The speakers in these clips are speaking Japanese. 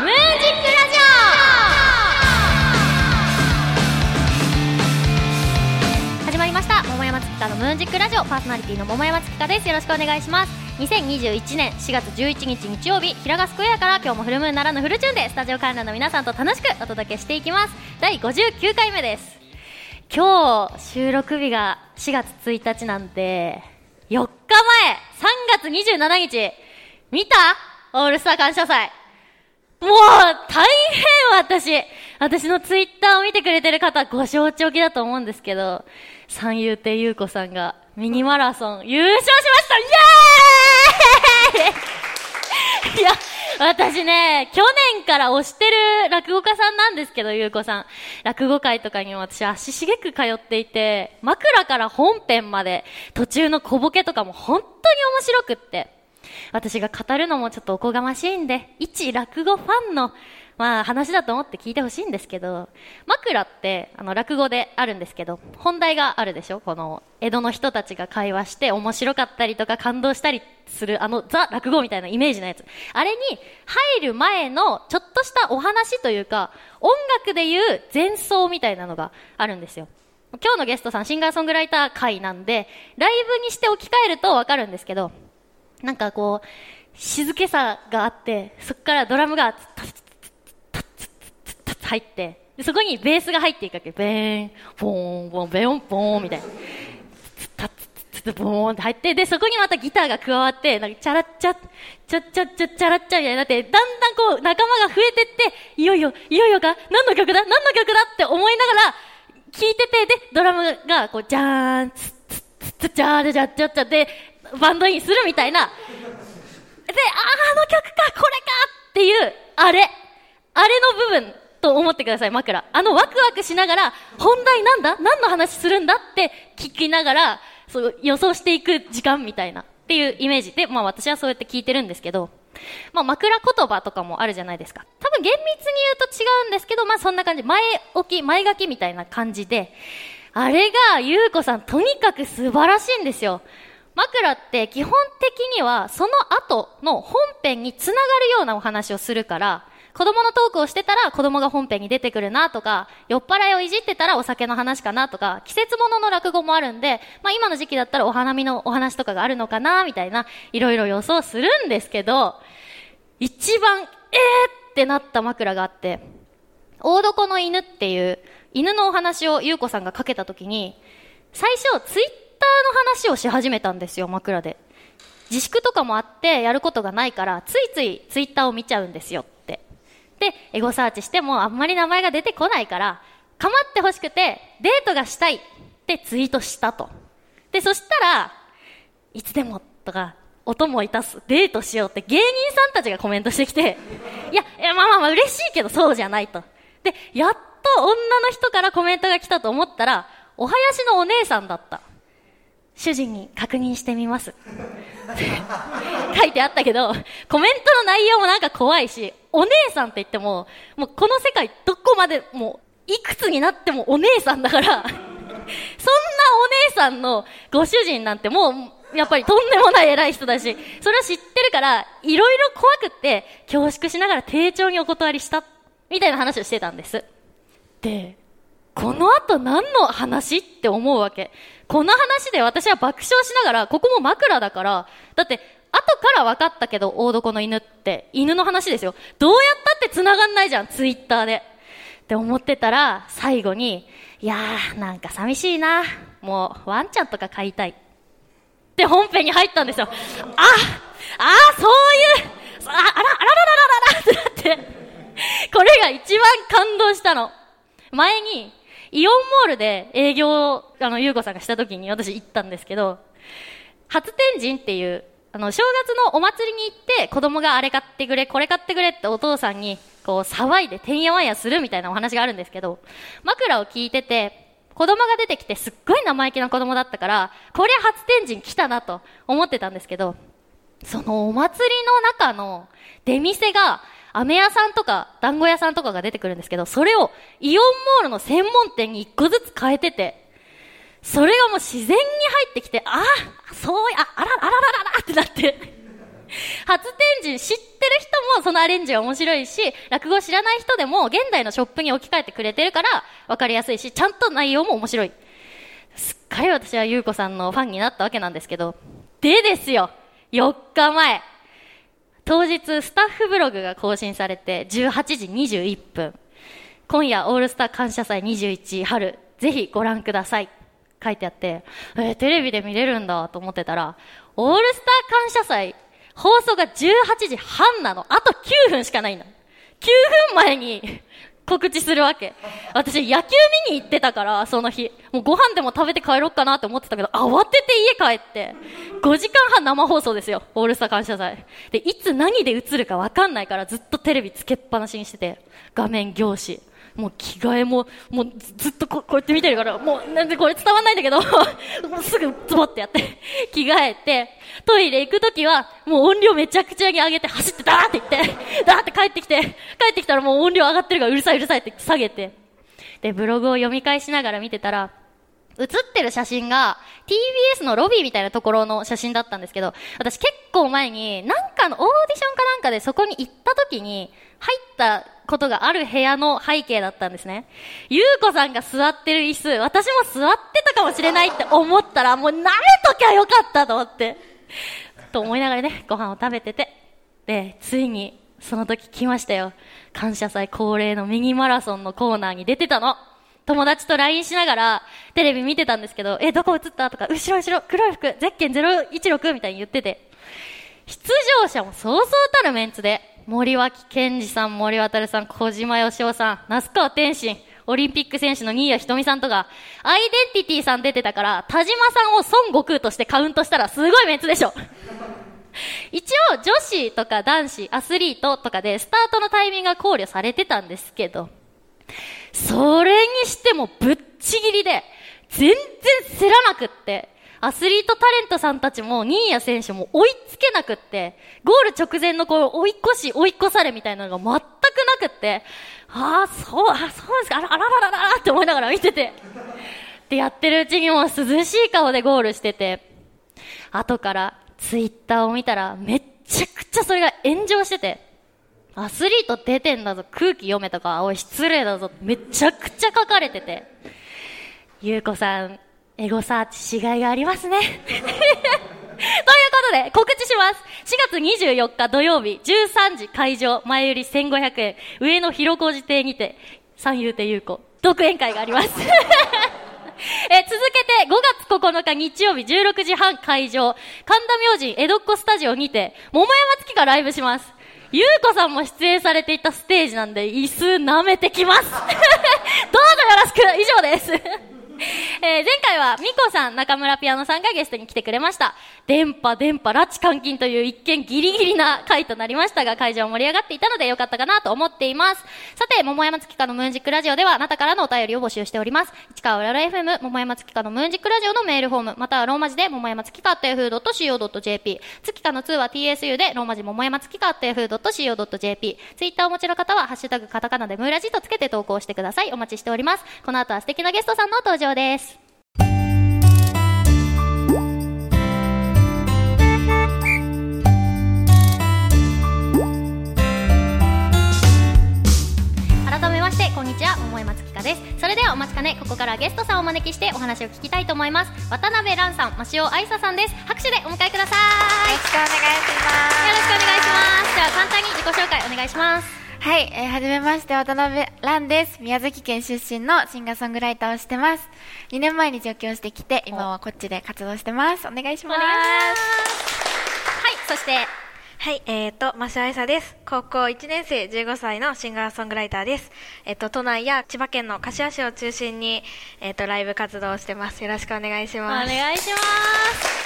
ムージックラジオ。始まりました。桃山月花のムージックラジオ。パーソナリティの桃山月花です。よろしくお願いします。2021年4月11日日曜日平賀スクエアから今日もフルムーンならぬフルチューンでスタジオ観覧の皆さんと楽しくお届けしていきます。第59回目です。今日収録日が4月1日なんで4日前3月27日見た？オールスター感謝祭。もう大変私私のツイッターを見てくれてる方ご承知おきだと思うんですけど三遊亭優子さんがミニマラソン優勝しましたイエーイ いや私ね、去年から推してる落語家さんなんですけど、ゆうこさん。落語会とかにも私足しげく通っていて、枕から本編まで、途中の小ボケとかも本当に面白くって。私が語るのもちょっとおこがましいんで、一落語ファンの、まあ話だと思って聞いてほしいんですけど、枕ってあの落語であるんですけど、本題があるでしょ？この江戸の人たちが会話して面白かったりとか感動したりするあのザ落語みたいなイメージのやつ。あれに入る前のちょっとしたお話というか、音楽でいう前奏みたいなのがあるんですよ。今日のゲストさんシンガーソングライター会なんで、ライブにして置き換えるとわかるんですけど、なんかこう、静けさがあって、そこからドラムが、入って、そこにベースが入っていくわけ。ベーン、ボーン、ボーン、ベヨン、ボーン、みたいな。タッツッツボーンって入って、で、そこにまたギターが加わって、なんか、チャラッチャ、チャッチャッチャッ、チャラッチャみたいになって、だんだんこう、仲間が増えてって、いよいよ、いよいよか何の曲だ何の曲だって思いながら、聴いてて、で、ドラムが、こう、ジャーン、ツッツッツッチャーで、ジャッチャッチャで、バンドインするみたいな。で、あ、あの曲か、これかっていう、あれ。あれの部分と思ってください、枕。あのワクワクしながら、本題なんだ？何の話するんだって聞きながら、そう予想していく時間みたいな、っていうイメージで、まあ私はそうやって聞いてるんですけど、まあ枕言葉とかもあるじゃないですか。多分厳密に言うと違うんですけど、まあそんな感じ。前置き、前書きみたいな感じで、あれが、ゆうこさん、とにかく素晴らしいんですよ。枕って基本的にはその後の本編につながるようなお話をするから、子供のトークをしてたら子供が本編に出てくるなとか、酔っ払いをいじってたらお酒の話かなとか、季節物の落語もあるんで、まあ今の時期だったらお花見のお話とかがあるのかなみたいな、いろいろ予想するんですけど、一番、えーってなった枕があって、大床の犬っていう犬のお話を優子さんがかけた時に、最初ツイッターの話をし始めたんですよ、枕で。自粛とかもあってやることがないから、ついついツイッターを見ちゃうんですよって。で、エゴサーチしてもあんまり名前が出てこないから、構ってほしくて、デートがしたいってツイートしたと。で、そしたら、いつでもとか、音もいたす、デートしようって芸人さんたちがコメントしてきて、いや、いや、まあまあまあ嬉しいけどそうじゃないと。で、やっと女の人からコメントが来たと思ったら、お囃子のお姉さんだった。主人に確認してみます。書いてあったけど、コメントの内容もなんか怖いし、お姉さんって言っても、もうこの世界どこまでもいくつになってもお姉さんだからそんなお姉さんのご主人なんてもう、やっぱりとんでもない偉い人だし、それは知ってるから、いろいろ怖くって、恐縮しながら丁重にお断りした、みたいな話をしてたんです。で、この後何の話って思うわけ？この話で私は爆笑しながら、ここも枕だから、だって、後から分かったけど、大床の犬って、犬の話ですよ。どうやったって繋がんないじゃん、ツイッターで。って思ってたら、最後に、いやー、なんか寂しいな。もう、ワンちゃんとか飼いたい。って本編に入ったんですよ。ああそういう、あ、あら、あららららららってなって、これが一番感動したの。前に、イオンモールで営業を、あの、ゆうこさんがした時に私行ったんですけど、初天神っていう、あの、正月のお祭りに行って子供があれ買ってくれ、これ買ってくれってお父さんに、こう、騒いでてんやわんやするみたいなお話があるんですけど、枕を聞いてて、子供が出てきてすっごい生意気な子供だったから、こりゃ初天神来たなと思ってたんですけど、そのお祭りの中の出店が飴屋さんとか団子屋さんとかが出てくるんですけど、それをイオンモールの専門店に一個ずつ変えてて、それがもう自然に入ってきて、ああ、そうや、あら、あららららってなって、初天神知ってる人もそのアレンジは面白いし、落語知らない人でも現代のショップに置き換えてくれてるから分かりやすいし、ちゃんと内容も面白い。すっかり私は優子さんのファンになったわけなんですけど、でですよ、4日前、当日スタッフブログが更新されて18時21分、今夜オールスター感謝祭21春、ぜひご覧ください。書いてあって、えー、テレビで見れるんだと思ってたら、オールスター感謝祭、放送が18時半なの。あと9分しかないんだ。9分前に告知するわけ。私、野球見に行ってたから、その日。もうご飯でも食べて帰ろうかなって思ってたけど、慌てて家帰って、5時間半生放送ですよ。オールスター感謝祭。で、いつ何で映るかわかんないから、ずっとテレビつけっぱなしにしてて、画面凝視。もう着替えも、もうずっとここうやって見てるから、もうなんでこれ伝わんないんだけど、もうすぐズボってやって、着替えて、トイレ行くときは、もう音量めちゃくちゃ上げて走ってダーって行って、ダーって帰ってきて、帰ってきたらもう音量上がってるからうるさいうるさいって下げて、で、ブログを読み返しながら見てたら、写ってる写真が TBS のロビーみたいなところの写真だったんですけど、私結構前になんかのオーディションかなんかでそこに行った時に入ったことがある部屋の背景だったんですね。ゆうこさんが座ってる椅子、私も座ってたかもしれないって思ったらもう慣れときゃよかったと思って。と思いながらね、ご飯を食べてて。で、ついにその時来ましたよ。感謝祭恒例のミニマラソンのコーナーに出てたの。友達と LINE しながらテレビ見てたんですけど、え、どこ映ったとか、後ろ後ろ、黒い服、ゼッケン016みたいに言ってて。出場者もそうそうたるメンツで、森脇健児さん、森渡さん、小島よしおさん、那須川天心、オリンピック選手の新谷仁美さんとか、アイデンティティさん出てたから、田島さんを孫悟空としてカウントしたらすごいメンツでしょ。一応、女子とか男子、アスリートとかで、スタートのタイミングが考慮されてたんですけど、それにしてもぶっちぎりで、全然競らなくって、アスリートタレントさんたちも、新谷選手も追いつけなくって、ゴール直前のこう、追い越し、追い越されみたいなのが全くなくって、ああ、そう、あそうですか、あらあららららって思いながら見てて。で、やってるうちにも涼しい顔でゴールしてて、後からツイッターを見たら、めっちゃくちゃそれが炎上してて、アスリート出てんだぞ、空気読めとか、おい、失礼だぞ、めちゃくちゃ書かれてて。ゆうこさん、エゴサーチしがいがありますね。ということで、告知します。4月24日土曜日、13時会場、前売り1500円、上野広小路邸にて、三遊亭優子、独演会があります。え続けて5月9日日曜日16時半会場、神田明神江戸っ子スタジオにて、桃山月がライブします。ゆうこさんも出演されていたステージなんで、椅子舐めてきます どうぞよろしく以上ですえー、前回はミコさん、中村ピアノさんがゲストに来てくれました。電波、電波、拉致監禁という一見ギリギリな回となりましたが、会場盛り上がっていたのでよかったかなと思っています。さて、桃山月花のムーンジックラジオでは、あなたからのお便りを募集しております。市川浦ら FM、桃山月花のムーンジックラジオのメールフォーム、またはローマ字で桃山月花 .yahoo.co.jp、月花の2は TSU でローマ字桃山月花 .yahoo.co.jp、ツイッターをお持ちの方は、ハッシュタグカタカナでムーラジとつけて投稿してください。お待ちしております。この後は素敵なゲストさんの登場場です。改めましてこんにちは。桃井松香です。それではお待ちかね。ここからゲストさんをお招きしてお話を聞きたいと思います。渡辺蘭さん増尾愛沙さんです。拍手でお迎えくださいよろしくお願いします。よろしくお願いします。では簡単に自己紹介お願いしますはい、えー、はじめまして渡辺蘭です宮崎県出身のシンガーソングライターをしてます2年前に上京してきて今はこっちで活動してますお願いしますはいそしてはい、えっ、ー、と、増愛沙です。高校1年生15歳のシンガーソングライターです。えっ、ー、と、都内や千葉県の柏市を中心に、えっ、ー、と、ライブ活動をしてます。よろしくお願いします。お願いします。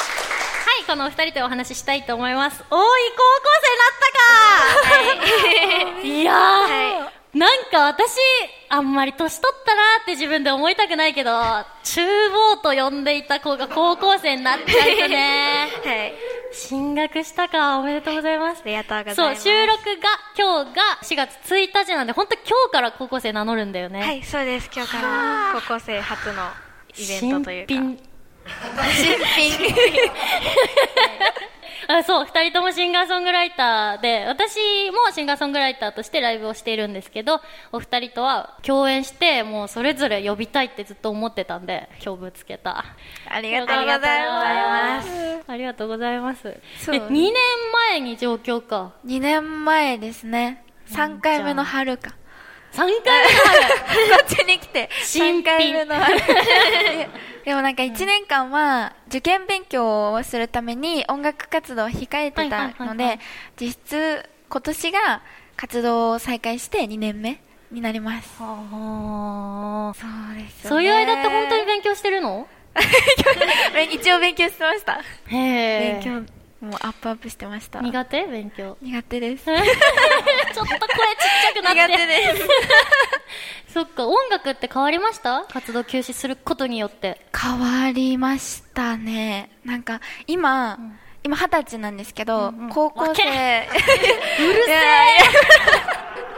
はい、このお二人でお話ししたいと思います。おい、高校生になったか、はい、いやー、はいなんか私、あんまり年取ったなって自分で思いたくないけど、厨房と呼んでいた子が高校生になっちゃうとね。はい。進学したか、おめでとうございます。ありがとうございます。そう、収録が、今日が4月1日なんで、本当今日から高校生名乗るんだよね。はい、そうです。今日から高校生初のイベントというか。新品。新品。あそう、二人ともシンガーソングライターで、私もシンガーソングライターとしてライブをしているんですけど、お二人とは共演して、もうそれぞれ呼びたいってずっと思ってたんで、今日ぶつけた。ありがとうございます。ありがとうございます。そうえ、2年前に上京か。2年前ですね。3回目の春か。3回目の春 こっちに来て、3新品回目の春。でもなんか1年間は受験勉強をするために音楽活動を控えてたので、実質今年が活動を再開して2年目になります。そうですよねそういう間って本当に勉強してるの？一応勉強してました。へえ。勉強、もうアップアップしてました。苦手？勉強。苦手です。ちょっと声ちっちゃくなって。苦手です。そっか、音楽って変わりました？活動休止することによって。変わりましたね。なんか、今、今二十歳なんですけど、うんうん高校生。うるせえ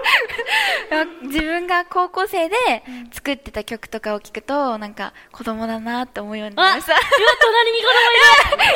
自分が高校生で作ってた曲とかを聞くと、なんか子供だなって思うようになあ、りました。今隣に子供いる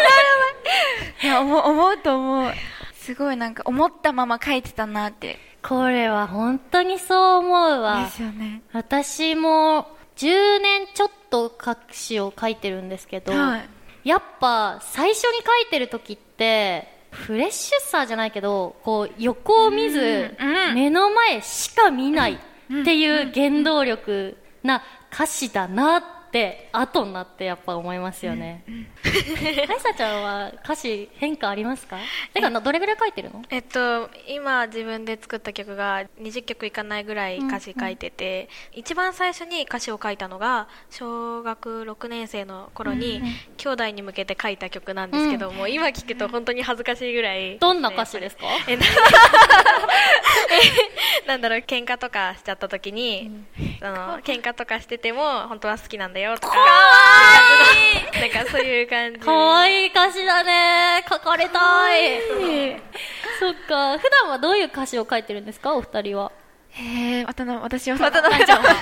いや、思う、思うと思う。すごいなんか思ったまま書いてたなって。これは本当にそう思うわで。すよね。私も10年ちょっと歌詞を書いてるんですけど、はいやっぱ最初に書いてる時って、フレッシュさじゃないけど、こう横を見ず、うんうん。目の前しか見ないっていう原動力な歌詞だなって、後になってやっぱ思いますよね。カイサちゃんは歌詞変化ありますか？てか、どれぐらい書いてるの？えっと、今自分で作った曲が20曲いかないぐらい歌詞書いてて、一番最初に歌詞を書いたのが小学6年生の頃に、兄弟に向けて書いた曲なんですけど、もう今聞くと本当に恥ずかしいぐらい。どんな歌詞ですか？え なんだろう喧嘩とかしちゃった時に、その喧嘩とかしてても本当は好きなんだよとかなんかそういう感じ。かわいい歌詞だね。書かれたい。そっか。普段はどういう歌詞を書いてるんですか？お二人は。へえ、渡辺、私は、渡辺ちゃんは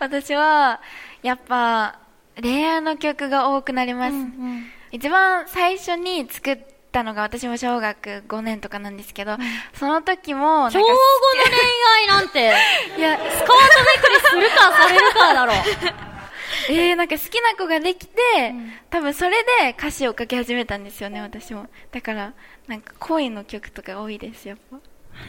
私は、やっぱ、恋愛の曲が多くなります。一番最初に作ったのが私も小学5年とかなんですけど、その時も、小5の恋愛なんて。いや、スカートめくりするかされるかだろえー、なんか好きな子ができて、多分それで歌詞を書き始めたんですよね、私も。だから、なんか恋の曲とか多いです、やっぱ。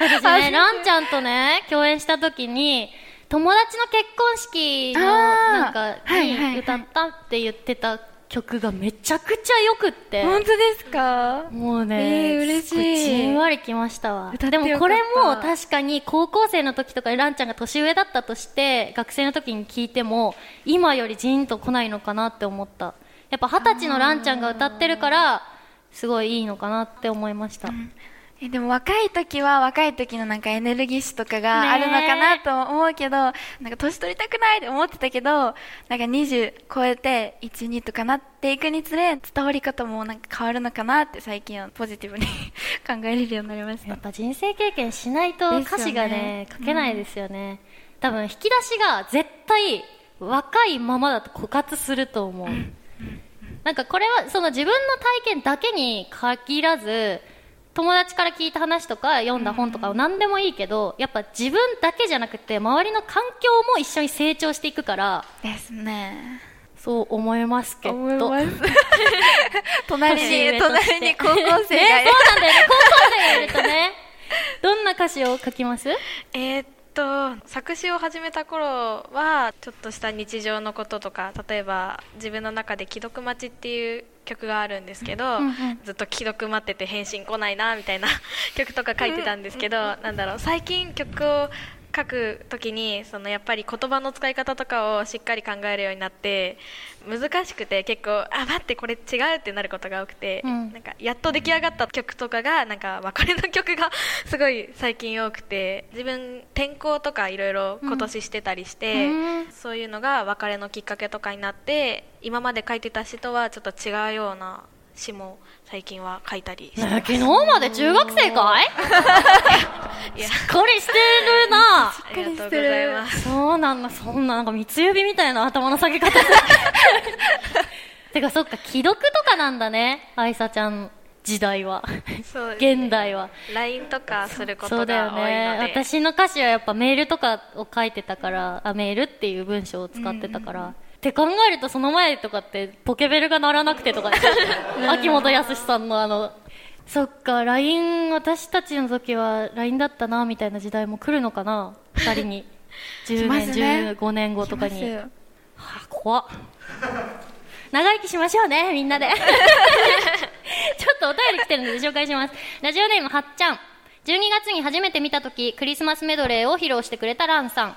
私ねランちゃんとね共演した時に友達の結婚式のなんかに歌ったって言ってた曲がめちゃくちゃ良くって本当ですか？もうね、えー嬉しいじんわりきましたわ。でもこれも確かに高校生の時とかにランちゃんが年上だったとして、学生の時に聞いても、今よりジーンと来ないのかなって思った。やっぱ二十歳のランちゃんが歌ってるから、すごいいいのかなって思いました。えでも若い時は若い時のなんかエネルギッシュとかがあるのかなと思うけど、なんか年取りたくないって思ってたけど、なんか20超えて1、2とかなっていくにつれ、伝わり方もなんか変わるのかなって最近はポジティブに 考えれるようになりましたやっ。ぱ人生経験しないと歌詞がね、書けないですよね。多分引き出しが絶対若いままだと枯渇すると思う。なんかこれはその自分の体験だけに限らず、友達から聞いた話とか読んだ本とか何でもいいけど、やっぱ自分だけじゃなくて周りの環境も一緒に成長していくから、ですね。そう思いますけど。隣に、隣に高校生がね、そうなんだよね。高校生がいるとね。どんな歌詞を書きます？えーっと作詞を始めた頃はちょっとした日常のこととか例えば自分の中で「既読待ち」っていう曲があるんですけど、うんうんずっと既読待ってて返信来ないなみたいな 曲とか書いてたんですけど、なんだろう最近曲を書くときにそのやっぱり言葉の使い方とかをしっかり考えるようになって難しくて結構あ待ってこれ違うってなることが多くて、うん。なんかやっと出来上がった曲とかがなんか別れの曲がすごい最近多くて自分転校とかいろいろ今年してたりして、うん。そういうのが別れのきっかけとかになって今まで書いてた詩とはちょっと違うような詩も最近は書いたりしてね昨日まで中学生かい？いや。しっかりしてるな。ありがとうございます。そうなんだ、そんな、なんか三つ指みたいな頭の下げ方。てかそっか既読とかなんだね。愛さちゃん時代は。そうね。現代は。LINE とかするこそうだよとが多いので。ね私の歌詞はやっぱメールとかを書いてたからあメールっていう文章を使ってたから、って考えるとその前とかってポケベルが鳴らなくてとか 秋元康さんのあのそっか LINE 私たちの時は LINE だったなみたいな時代も来るのかな2人に10 来ま年、すね15年後とかにはあ、怖っ長生きしましょうね、みんなで。ちょっとお便り来てるので紹介します。ラジオネームはっちゃん。12月に初めて見たとき、クリスマスメドレーを披露してくれたランさん。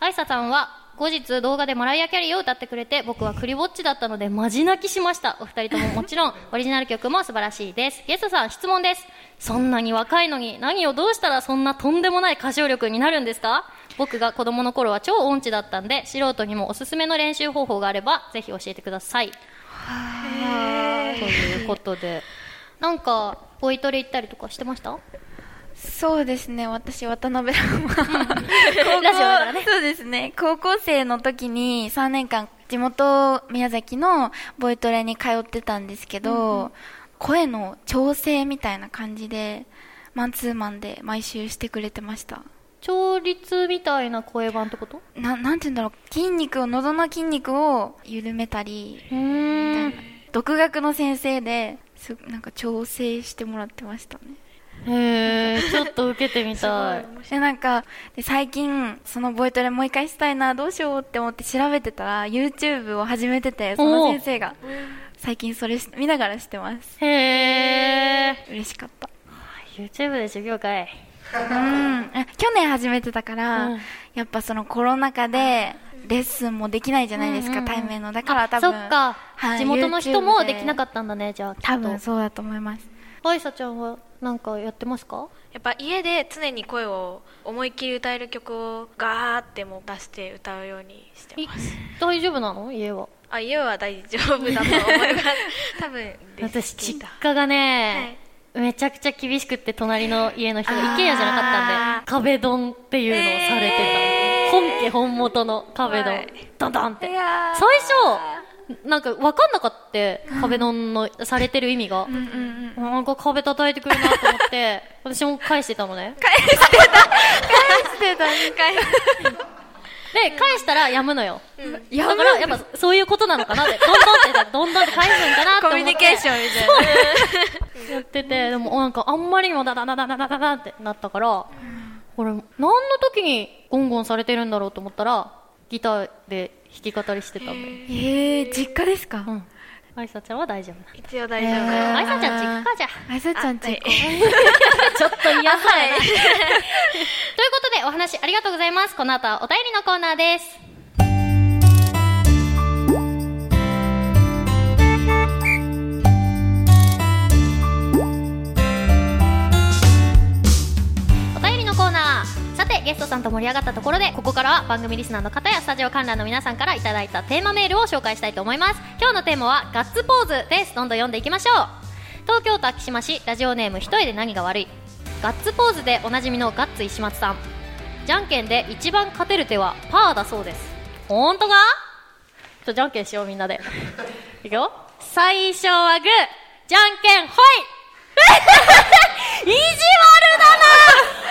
あいささんは、後日動画でマライア・キャリーを歌ってくれて、僕はクリぼっちだったので、マジ泣きしました。お二人とももちろん、オリジナル曲も素晴らしいです。ゲストさん、質問です。そんなに若いのに、何をどうしたらそんなとんでもない歌唱力になるんですか？僕が子供の頃は超音痴だったんで、素人にもおすすめの練習方法があれば、ぜひ教えてください。ということで。なんか、ボイトレ行ったりとかしてました？そうですね。私渡辺ラマラジオだからね。そうですね。高校生の時に3年間地元宮崎のボイトレに通ってたんですけど、声の調整みたいな感じでマンツーマンで毎週してくれてました。調律みたいな声版ってこと？ななんて言うんだろう。筋肉を喉の筋肉を緩めたり。独学の先生ですなんか調整してもらってましたねへー、ちょっと受けてみたい。でなんかで最近そのボイトレもう一回したいなどうしようって思って調べてたら YouTube を始めててその先生が最近それし見ながらしてます。へー。嬉しかった。YouTube で授業かい。うん。あ去年始めてたから、うん。やっぱそのコロナ禍でレッスンもできないじゃないですか、うんうんうん。対面の。だから多そ分っか、はい地元の人もできなかったんだね、じゃあ。多分そうだと思いますと。あいさちゃんはなんかやってますか？やっぱ家で常に声を思いっきり歌える曲をガーってもう出して歌うようにしています大丈夫なの？家は。あ家は大丈夫だと思います多分私、実家がね、めちゃくちゃ厳しくって、隣の家の人が、あーイケアじゃなかったんで、壁ドンっていうのをされてた。本家本元の壁ドンはい。ドンドンって。最初、なんか分かんなかった、壁ドンのされてる意味が。うんうんうんなんか壁叩いてくるなと思って、私も返してたのね。してたで、返したらやむのよ。やだから、やっぱそういうことなのかなって、どんどんって、どんどんって返すんかなってコ思って。ミュニケーションみたいなやってて、でもなんかあんまりにもダダダダダダダダってなったから、これ何の時にゴンゴンされてるんだろうと思ったら、ギターで弾き語りしてたんだよ。えー、実家ですか、うん。あいさちゃんは大丈夫。一応大丈夫、えーあいさちゃん実家じゃ。あいさちゃんちあはい ちょっと嫌そうだな。ということでお話ありがとうございます。この後はお便りのコーナーです。ゲストさんと盛り上がったところで、ここからは番組リスナーの方やスタジオ観覧の皆さんからいただいたテーマメールを紹介したいと思います。今日のテーマは、ガッツポーズです。どんどん読んでいきましょう。東京都昭島市、ラジオネーム一重で何が悪い。ガッツポーズでおなじみのガッツ石松さん。じゃんけんで一番勝てる手はパーだそうです。ほんとか？ちょ、じゃんけんしようみんなで。いくよ。最初はグー、じゃんけんほい 意地悪だな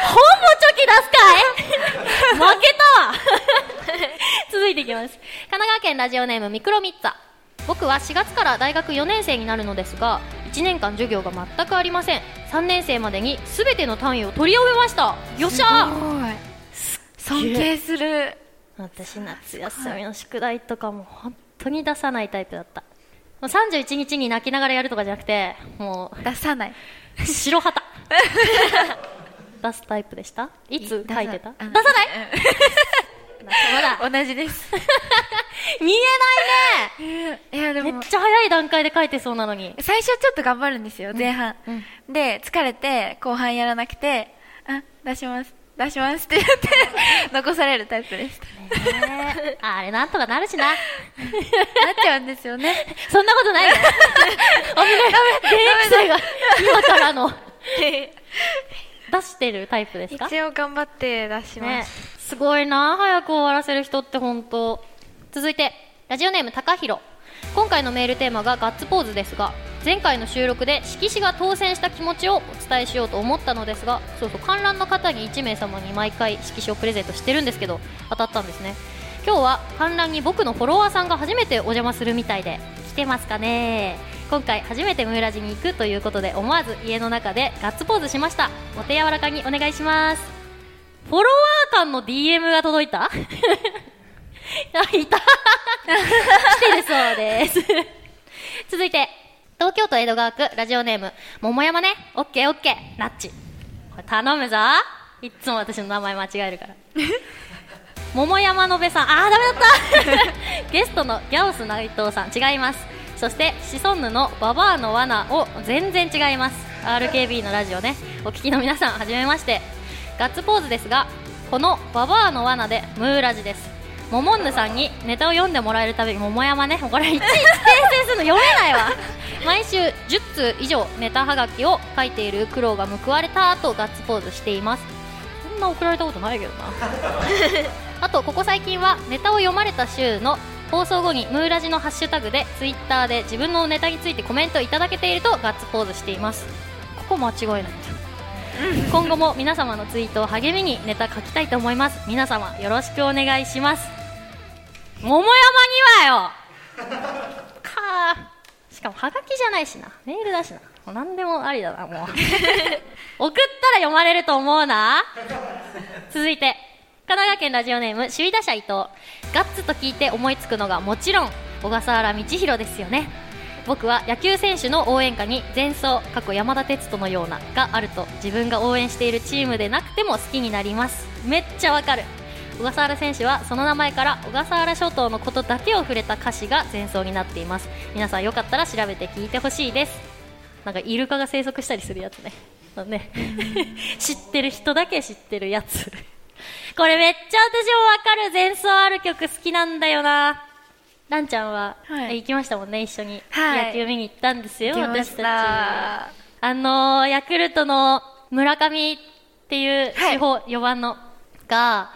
ほぼチョキ出すかい負けたわ続いていきます。神奈川県ラジオネームミクロミッツァ。僕は4月から大学4年生になるのですが、1年間授業が全くありません。3年生までに全ての単位を取り終えました。よっしゃすごい尊敬する私夏休みの宿題とかも本当に出さないタイプだった。もう31日に泣きながらやるとかじゃなくて、も出さないう白旗。出すタイプでした？いつ書いてた？出さないまだ。同じです。見えないいやでも。ねめっちゃ早い段階で書いてそうなのに。最初ちょっと頑張るんですよ前半、うん。で疲れて後半やらなくてあ出します。出しますって言って 残されるタイプですねあれなんとかなるしな。なっちゃうんですよね。そんなことないよ。危ない。現役生が今からの出してるタイプですか？一応頑張って出しまねす、、ごいな。早く終わらせる人って本当。続いてラジオネーム高弘今回のメールテーマがガッツポーズですが前回の収録で色紙が当選した気持ちをお伝えしようと思ったのですがそうそう観覧の方に1名様に毎回色紙をプレゼントしてるんですけど当たったんですね。今日は観覧に僕のフォロワーさんが初めてお邪魔するみたいで来てますかね。今回初めてムーラジに行くということで思わず家の中でガッツポーズしました。お手柔らかにお願いします。フォロワー間の DM が届いた？あいた。来てるそうです。続いて東京都江戸川区ラジオネーム桃山ね。オッケーオッケー。ナッチ。これ頼むぞ。いっつも私の名前間違えるから。桃山のべさん。あーダメだった。ゲストのギャオス内藤さん。違います。そしてシソンヌのババアの罠を全然違います。RKB のラジオね。お聞きの皆さんはじめましてガッツポーズですがこのババアの罠でムーラジです。モモンヌさんにネタを読んでもらえるたびに桃山ねこれいちいち訂正するの読めないわ。毎週10通以上ネタはがきを書いている苦労が報われたとガッツポーズしています。そんな送られたことないけどな。あとここ最近はネタを読まれた週の放送後にムーラジのハッシュタグでツイッターで自分のネタについてコメントいただけているとガッツポーズしています。ここ間違いない。んだ今後も皆様のツイートを励みにネタ書きたいと思います。皆様よろしくお願いします。桃山にはよ。かー。しかもハガキじゃないしな。メールだしな。もう何でもありだなもう。送ったら読まれると思うな。続いて神奈川県ラジオネーム首位打者伊藤。ガッツと聞いて思いつくのがもちろん小笠原道弘ですよね僕は野球選手の応援歌に前奏過去山田哲人のようながあると自分が応援しているチームでなくても好きになります。めっちゃわかる。小笠原選手はその名前から小笠原諸島のことだけを触れた歌詞が前奏になっています。皆さんよかったら調べて聞いてほしいです。なんかイルカが生息したりするやつね。ね。知ってる人だけ知ってるやつ。これめっちゃ私もわかる。前奏ある曲好きなんだよなランちゃんは、はい。行きましたもんね一緒に、はい。野球見に行ったんですよ私たち。あのーヤクルトの村上っていうはい。主砲、4番のが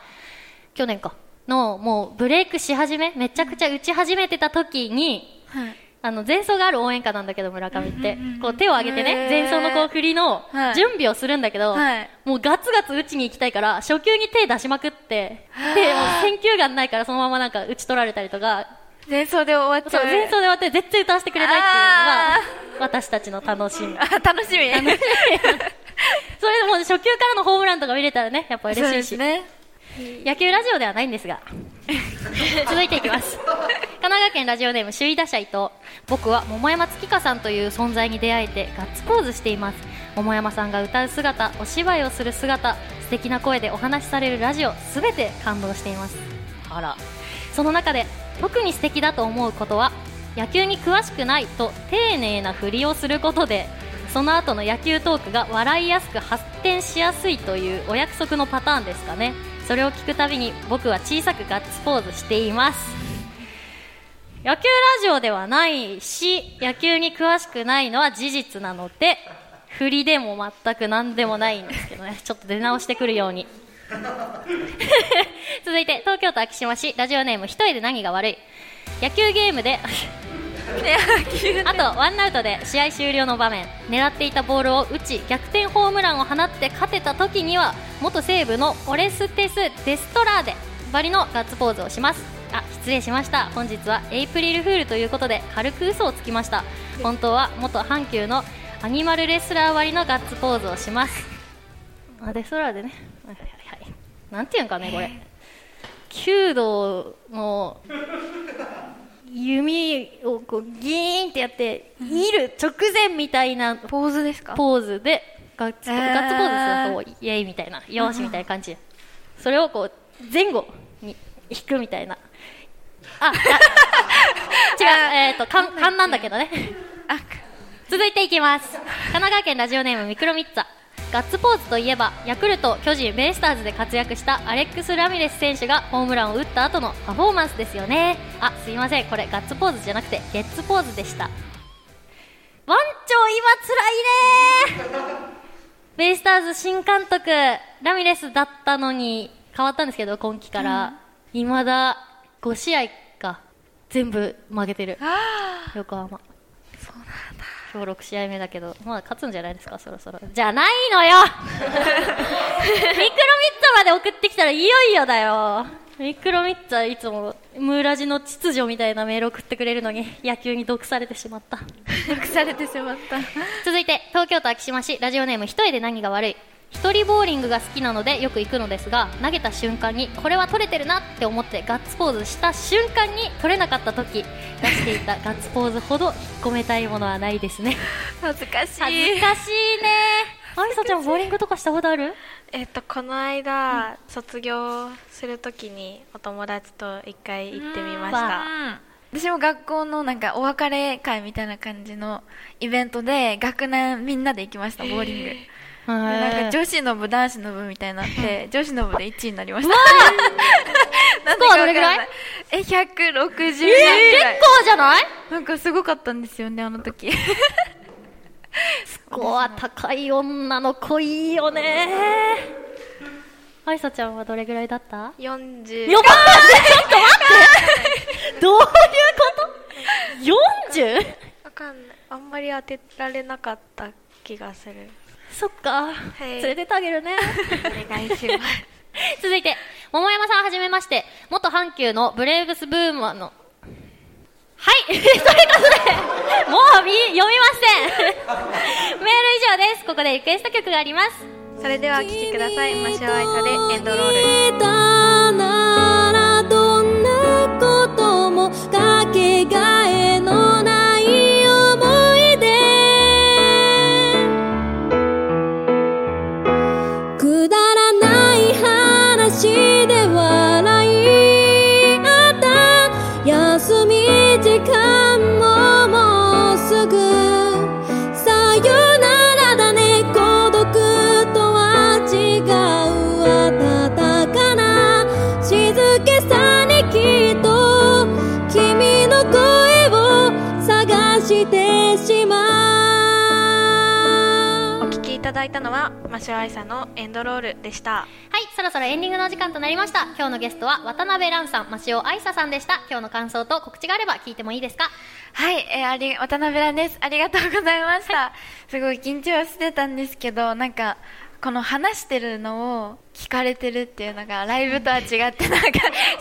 去年か。のもうブレイクし始めめちゃくちゃ打ち始めてた時にはい。あの前奏がある応援歌なんだけど村上って。こう手を挙げてね前奏のこう振りのはい。準備をするんだけど、はい。もうガツガツ打ちに行きたいから初球に手出しまくってでもう選球眼ないからそのままなんか打ち取られたりとか前奏で終わっちゃう。前奏で終わって絶対歌わせてくれないっていうのが私たちの楽しみ。あ楽しみ。それでもう初球からのホームランとか見れたらねやっぱ嬉しいし、ね。野球ラジオではないんですが。続いていきます。神奈川県ラジオネーム首位打者伊藤。僕は桃山月花さんという存在に出会えてガッツポーズしています。桃山さんが歌う姿お芝居をする姿素敵な声でお話しされるラジオすべて感動しています。あら。その中で特に素敵だと思うことは野球に詳しくないと丁寧な振りをすることでその後の野球トークが笑いやすく発展しやすいというお約束のパターンですかね。それを聞くたびに僕は小さくガッツポーズしています。野球ラジオではないし野球に詳しくないのは事実なので振りでも全く何でもないんですけどね。ちょっと出直してくるように。続いて東京都昭島市。ラジオネーム一重で何が悪い。野球ゲームであとワンアウトで試合終了の場面。狙っていたボールを打ち逆転ホームランを放って勝てた時には元西武のオレステス・デストラーデばりのガッツポーズをします。あ失礼しました。本日はエイプリルフールということで軽く嘘をつきました。本当は元阪急のアニマルレスラー割りのガッツポーズをします。あデストラーデねなんていうんかねこれ。弓道の弓をこうギーンってやって、いる直前みたいなポーズですかポーズでガッツポ、えー。ガッツポーズするとこうイエイみたいなよーしみたいな感じ。それをこう前後に引くみたいな。ああ違うえっ、と勘勘なんだけどね。あ続いていきます。神奈川県ラジオネームミクロミッツァガッツポーズといえばヤクルト、巨人、ベイスターズで活躍したアレックス・ラミレス選手がホームランを打った後のパフォーマンスですよね。あすいません。これガッツポーズじゃなくてゲッツポーズでした。ワンチョ今つらいね。ベイスターズ新監督ラミレスだったのに変わったんですけど今季から、未だ5試合か全部負けてる。あ横浜今日6試合目だけどまあ勝つんじゃないですかそろそろ。じゃないのよ！ミクロミッツァまで送ってきたらいよいよだよ。ミクロミッツァいつもムーラジの秩序みたいなメール送ってくれるのに野球に毒されてしまった。毒されてしまった。続いて東京都昭島市。ラジオネーム一重で何が悪い一人ボーリングが好きなのでよく行くのですが投げた瞬間にこれは取れてるなって思ってガッツポーズした瞬間に取れなかった時 出していたガッツポーズほど引っ込めたいものはないですね。恥ずかしい。恥ずかしいね。あいさちゃんボーリングとかしたことある？えっとこの間、卒業するときにお友達と一回行ってみましうん。た私も学校のなんかお別れ会みたいな感じのイベントで学年みんなで行きましたボーリング、でなんか女子の部男子の部みたいになって 女子の部で1位になりました。なんでかどれぐらい？え160人ぐらい、結構じゃない？なんかすごかったんですよねあの時。スコア高い女の子いいよね。あいさちゃんはどれぐらいだった？40よばちょっと待って。どういうこと？40? わかんない。あんまり当てられなかった気がするそっか、い。連れてってあげるね。お願いします。続いて桃山さんはじめまして。元阪急のブレーブスブーマーの。はい。ということでもうみ読みません。メール以上です。ここでリクエスト曲があります。それではお聴きください。マシュアイサでエンドロール。どんなこともかけがだいたのはマシュアイサのエンドロールでした。はいそろそろエンディングのお時間となりました。今日のゲストは渡辺蘭さん増尾愛沙さんでした。今日の感想と告知があれば聞いてもいいですか？はい、えーあり、渡辺蘭です。ありがとうございました。すごい緊張してたんですけど、なんか、この話してるのを聞かれてるっていうのが、ライブとは違ってなんか、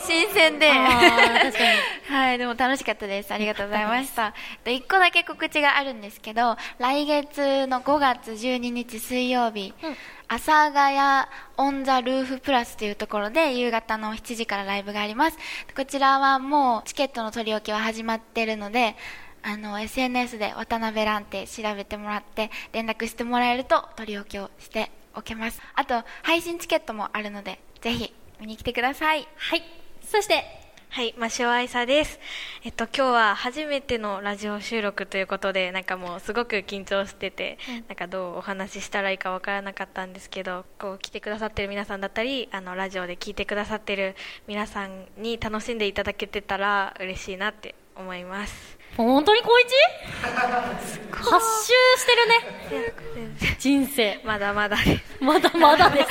新鮮で。はい、でも楽しかったです。ありがとうございました。で、一個だけ告知があるんですけど、来月の5月12日水曜日、うん阿佐ヶ谷オンザルーフプラスというところで夕方の7時からライブがあります。こちらはもうチケットの取り置きは始まってるので、あの、SNS で渡辺蘭って調べてもらって連絡してもらえると取り置きをしておけます。あと、配信チケットもあるので、ぜひ見に来てください。はいそしてはい、マシュアイサです。えっと、今日は初めてのラジオ収録ということで、なんかもうすごく緊張してて、なんかどうお話ししたらいいかわからなかったんですけど、こう来てくださってる皆さんだったり、あの、ラジオで聞いてくださってる皆さんに楽しんでいただけてたら嬉しいなって思います。本当に高一？発集してるね。人生。まだまだです。まだまだです。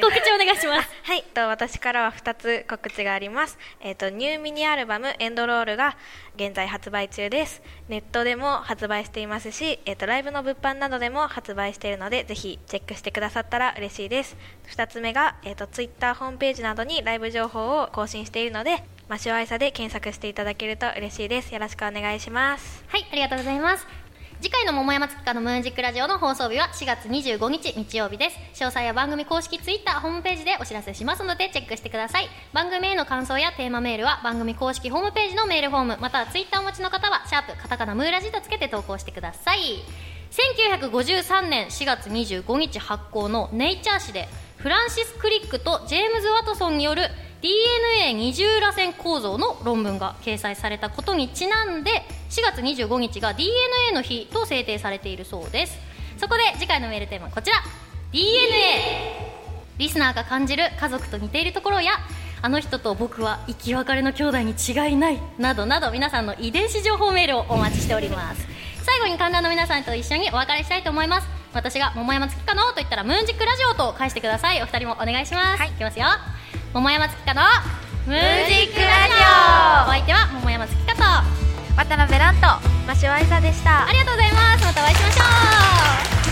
告知お願いします。はい、と私からは2つ告知があります。えっ、とニューミニアルバムエンドロールが現在発売中です。ネットでも発売していますし、えっ、とライブの物販などでも発売しているのでぜひチェックしてくださったら嬉しいです。2つ目がえっと Twitter ホームページなどにライブ情報を更新しているので、マシュアイサで検索していただけると嬉しいです。よろしくお願いします。はい、ありがとうございます。次回の桃山月花のムーンジックラジオの放送日は4月25日日曜日です。詳細は番組公式ツイッターホームページでお知らせしますのでチェックしてください。番組への感想やテーマメールは番組公式ホームページのメールフォーム、またはツイッターお持ちの方は、シャープカタカナムーラジとつけて投稿してください。1953年4月25日発行のネイチャー誌で、フランシス・クリックとジェームズ・ワトソンによる DNA 二重らせん構造の論文が掲載されたことにちなんで4月25日が DNA の日と制定されているそうです。そこで次回のメールテーマはこちら。DNA リスナーが感じる家族と似ているところやあの人と僕は生き別れの兄弟に違いないなどなど皆さんの遺伝子情報メールをお待ちしております。最後に観覧の皆さんと一緒にお別れしたいと思います。私が桃山月花のと言ったらムーンジックラジオと返してください。お二人もお願いします、い、きますよ桃山月花のムージックラジオ。お相手は桃山月香とあ渡辺蘭とマシュワイサでした。りがとうございます。またお会いしましょう